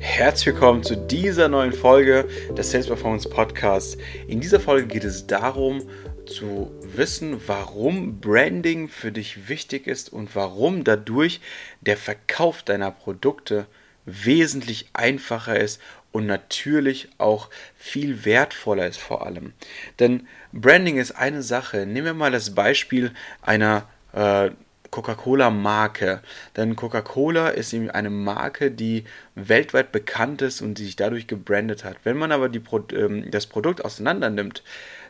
Herzlich willkommen zu dieser neuen Folge des Sales Performance Podcasts. In dieser Folge geht es darum, zu wissen, warum Branding für dich wichtig ist und warum dadurch der Verkauf deiner Produkte wesentlich einfacher ist und natürlich auch viel wertvoller ist vor allem. Denn Branding ist eine Sache. Nehmen wir mal das Beispiel einer äh, Coca-Cola-Marke. Denn Coca-Cola ist eben eine Marke, die weltweit bekannt ist und die sich dadurch gebrandet hat. Wenn man aber die, ähm, das Produkt auseinander nimmt,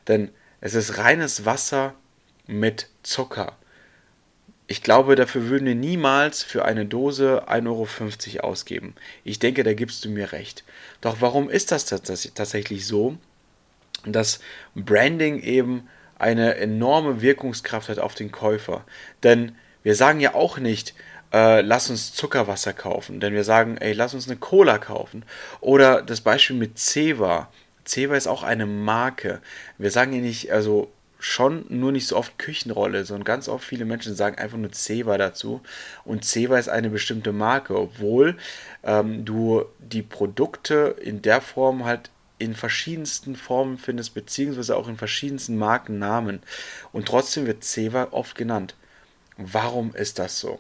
dann es ist reines Wasser mit Zucker. Ich glaube, dafür würden wir niemals für eine Dose 1,50 Euro ausgeben. Ich denke, da gibst du mir recht. Doch warum ist das tatsächlich so, dass Branding eben eine enorme Wirkungskraft hat auf den Käufer? Denn wir sagen ja auch nicht, äh, lass uns Zuckerwasser kaufen, denn wir sagen, ey, lass uns eine Cola kaufen. Oder das Beispiel mit Ceva. Ceva ist auch eine Marke. Wir sagen ja nicht, also schon nur nicht so oft Küchenrolle, sondern ganz oft viele Menschen sagen einfach nur Ceva dazu. Und Ceva ist eine bestimmte Marke, obwohl ähm, du die Produkte in der Form halt in verschiedensten Formen findest, beziehungsweise auch in verschiedensten Markennamen. Und trotzdem wird Ceva oft genannt. Warum ist das so?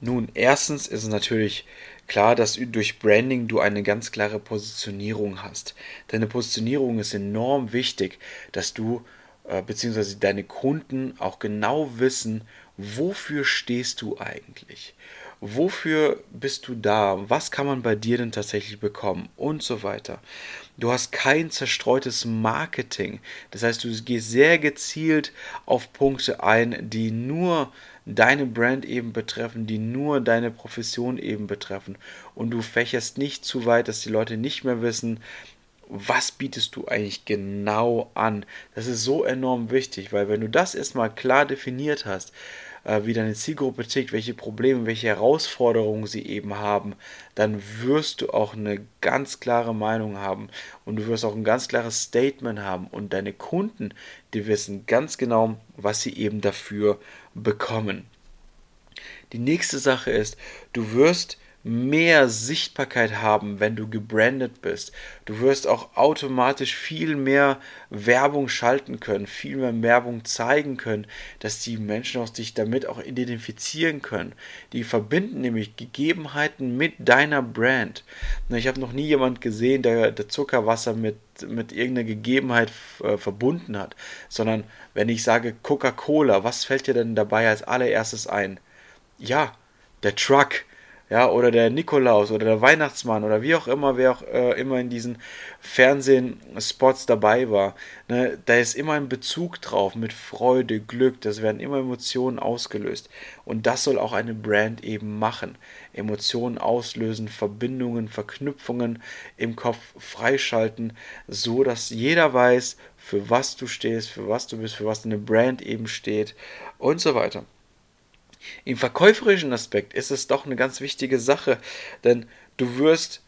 Nun, erstens ist es natürlich klar, dass durch Branding du eine ganz klare Positionierung hast. Deine Positionierung ist enorm wichtig, dass du äh, bzw. deine Kunden auch genau wissen, wofür stehst du eigentlich? Wofür bist du da? Was kann man bei dir denn tatsächlich bekommen? Und so weiter. Du hast kein zerstreutes Marketing. Das heißt, du gehst sehr gezielt auf Punkte ein, die nur deine Brand eben betreffen, die nur deine Profession eben betreffen. Und du fächerst nicht zu weit, dass die Leute nicht mehr wissen, was bietest du eigentlich genau an. Das ist so enorm wichtig, weil wenn du das erstmal klar definiert hast, äh, wie deine Zielgruppe tickt, welche Probleme, welche Herausforderungen sie eben haben, dann wirst du auch eine ganz klare Meinung haben und du wirst auch ein ganz klares Statement haben und deine Kunden, die wissen ganz genau, was sie eben dafür bekommen. Die nächste Sache ist, du wirst mehr Sichtbarkeit haben, wenn du gebrandet bist. Du wirst auch automatisch viel mehr Werbung schalten können, viel mehr Werbung zeigen können, dass die Menschen auch sich damit auch identifizieren können. Die verbinden nämlich Gegebenheiten mit deiner Brand. Ich habe noch nie jemand gesehen, der, der Zuckerwasser mit, mit irgendeiner Gegebenheit äh, verbunden hat, sondern wenn ich sage Coca-Cola, was fällt dir denn dabei als allererstes ein? Ja, der Truck ja, oder der Nikolaus oder der Weihnachtsmann oder wie auch immer, wer auch äh, immer in diesen Fernsehspots dabei war. Ne, da ist immer ein Bezug drauf mit Freude, Glück, das werden immer Emotionen ausgelöst. Und das soll auch eine Brand eben machen. Emotionen auslösen, Verbindungen, Verknüpfungen im Kopf freischalten, so dass jeder weiß, für was du stehst, für was du bist, für was deine Brand eben steht und so weiter. Im verkäuferischen Aspekt ist es doch eine ganz wichtige Sache, denn du wirst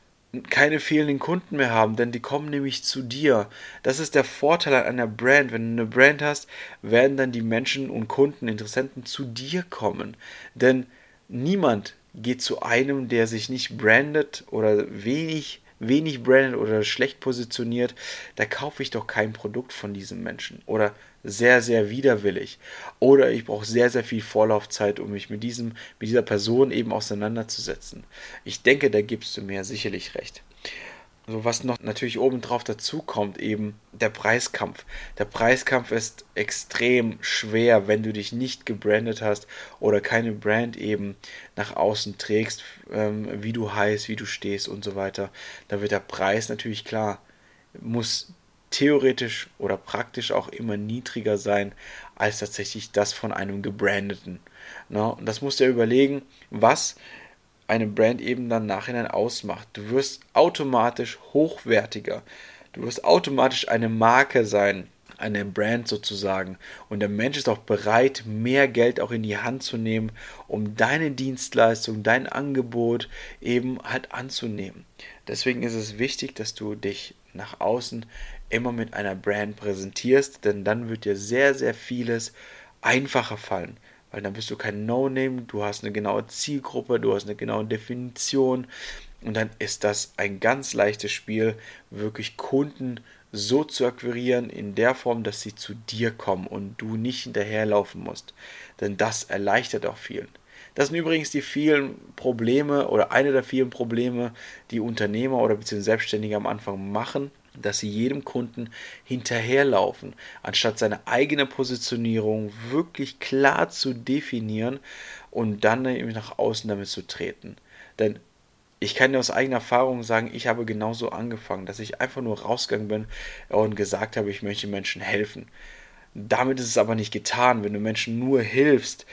keine fehlenden Kunden mehr haben, denn die kommen nämlich zu dir. Das ist der Vorteil an einer Brand. Wenn du eine Brand hast, werden dann die Menschen und Kunden, Interessenten zu dir kommen. Denn niemand geht zu einem, der sich nicht brandet oder wenig wenig brandet oder schlecht positioniert, da kaufe ich doch kein Produkt von diesem Menschen. Oder sehr, sehr widerwillig. Oder ich brauche sehr, sehr viel Vorlaufzeit, um mich mit, diesem, mit dieser Person eben auseinanderzusetzen. Ich denke, da gibst du mir sicherlich recht. Also was noch natürlich obendrauf dazu kommt, eben der Preiskampf. Der Preiskampf ist extrem schwer, wenn du dich nicht gebrandet hast oder keine Brand eben nach außen trägst, ähm, wie du heißt, wie du stehst und so weiter. Da wird der Preis natürlich klar, muss theoretisch oder praktisch auch immer niedriger sein als tatsächlich das von einem gebrandeten. Na, und das musst du ja überlegen, was eine Brand eben dann nachhinein ausmacht. Du wirst automatisch hochwertiger. Du wirst automatisch eine Marke sein, eine Brand sozusagen. Und der Mensch ist auch bereit, mehr Geld auch in die Hand zu nehmen, um deine Dienstleistung, dein Angebot eben halt anzunehmen. Deswegen ist es wichtig, dass du dich nach außen immer mit einer Brand präsentierst, denn dann wird dir sehr, sehr vieles einfacher fallen. Weil dann bist du kein No-Name, du hast eine genaue Zielgruppe, du hast eine genaue Definition und dann ist das ein ganz leichtes Spiel, wirklich Kunden so zu akquirieren in der Form, dass sie zu dir kommen und du nicht hinterherlaufen musst. Denn das erleichtert auch vielen. Das sind übrigens die vielen Probleme oder eine der vielen Probleme, die Unternehmer oder beziehungsweise Selbstständige am Anfang machen, dass sie jedem Kunden hinterherlaufen, anstatt seine eigene Positionierung wirklich klar zu definieren und dann eben nach außen damit zu treten. Denn ich kann dir aus eigener Erfahrung sagen, ich habe genauso angefangen, dass ich einfach nur rausgegangen bin und gesagt habe, ich möchte Menschen helfen. Damit ist es aber nicht getan. Wenn du Menschen nur hilfst,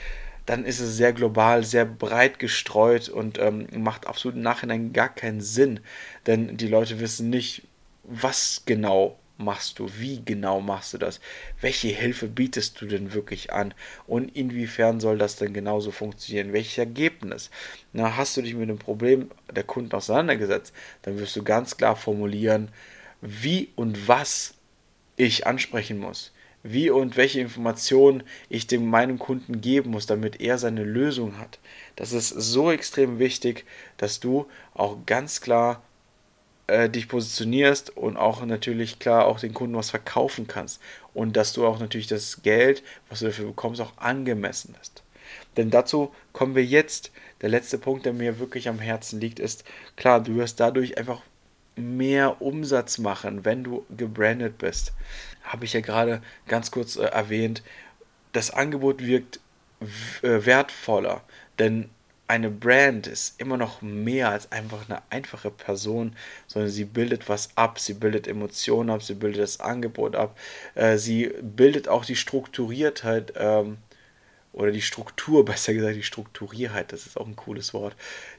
dann ist es sehr global, sehr breit gestreut und ähm, macht absolut im Nachhinein gar keinen Sinn. Denn die Leute wissen nicht, was genau machst du, wie genau machst du das, welche Hilfe bietest du denn wirklich an? Und inwiefern soll das denn genauso funktionieren, welches Ergebnis. Na, hast du dich mit dem Problem der Kunden auseinandergesetzt, dann wirst du ganz klar formulieren, wie und was ich ansprechen muss, wie und welche Informationen ich dem meinem Kunden geben muss, damit er seine Lösung hat. Das ist so extrem wichtig, dass du auch ganz klar äh, dich positionierst und auch natürlich klar auch den Kunden was verkaufen kannst und dass du auch natürlich das Geld, was du dafür bekommst, auch angemessen ist. Denn dazu kommen wir jetzt. Der letzte Punkt, der mir wirklich am Herzen liegt, ist klar, du wirst dadurch einfach mehr Umsatz machen, wenn du gebrandet bist. Habe ich ja gerade ganz kurz äh, erwähnt. Das Angebot wirkt äh, wertvoller, denn eine Brand ist immer noch mehr als einfach eine einfache Person, sondern sie bildet was ab, sie bildet Emotionen ab, sie bildet das Angebot ab, äh, sie bildet auch die Strukturiertheit ähm, oder die Struktur, besser gesagt die Strukturiertheit, das ist auch ein cooles Wort,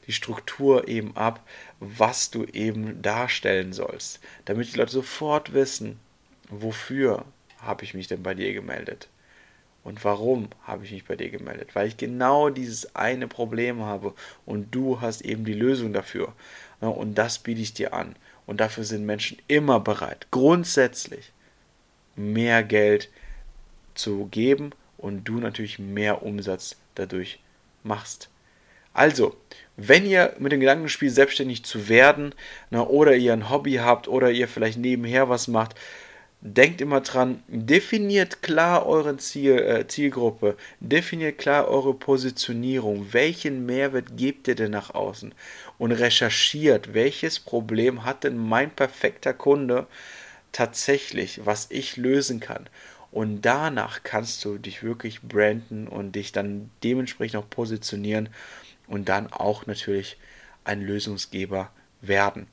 die Struktur eben ab, was du eben darstellen sollst, damit die Leute sofort wissen, wofür habe ich mich denn bei dir gemeldet. Und warum habe ich mich bei dir gemeldet? Weil ich genau dieses eine Problem habe und du hast eben die Lösung dafür. Und das biete ich dir an. Und dafür sind Menschen immer bereit, grundsätzlich mehr Geld zu geben und du natürlich mehr Umsatz dadurch machst. Also, wenn ihr mit dem Gedanken spielt, selbstständig zu werden, oder ihr ein Hobby habt oder ihr vielleicht nebenher was macht, denkt immer dran, definiert klar eure Ziel, äh, Zielgruppe, definiert klar eure Positionierung, welchen Mehrwert gebt ihr denn nach außen und recherchiert, welches Problem hat denn mein perfekter Kunde tatsächlich, was ich lösen kann. Und danach kannst du dich wirklich branden und dich dann dementsprechend auch positionieren und dann auch natürlich ein Lösungsgeber werden.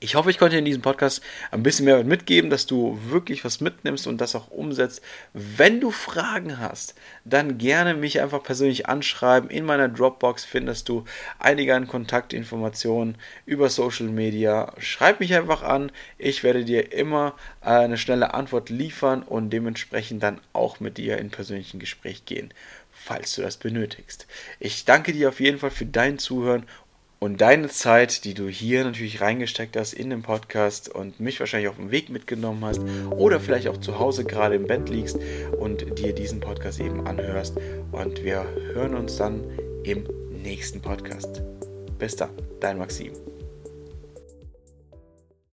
Ich hoffe, ich konnte in diesem Podcast ein bisschen mehr mitgeben, dass du wirklich was mitnimmst und das auch umsetzt. Wenn du Fragen hast, dann gerne mich einfach persönlich anschreiben. In meiner Dropbox findest du einige an Kontaktinformationen über Social Media. Schreib mich einfach an. Ich werde dir immer eine schnelle Antwort liefern und dementsprechend dann auch mit dir in persönlichen Gespräch gehen falls du das benötigst. Ich danke dir auf jeden Fall für dein Zuhören und deine Zeit, die du hier natürlich reingesteckt hast in den Podcast und mich wahrscheinlich auf dem Weg mitgenommen hast oder vielleicht auch zu Hause gerade im Bett liegst und dir diesen Podcast eben anhörst. Und wir hören uns dann im nächsten Podcast. Bis dann, dein Maxim.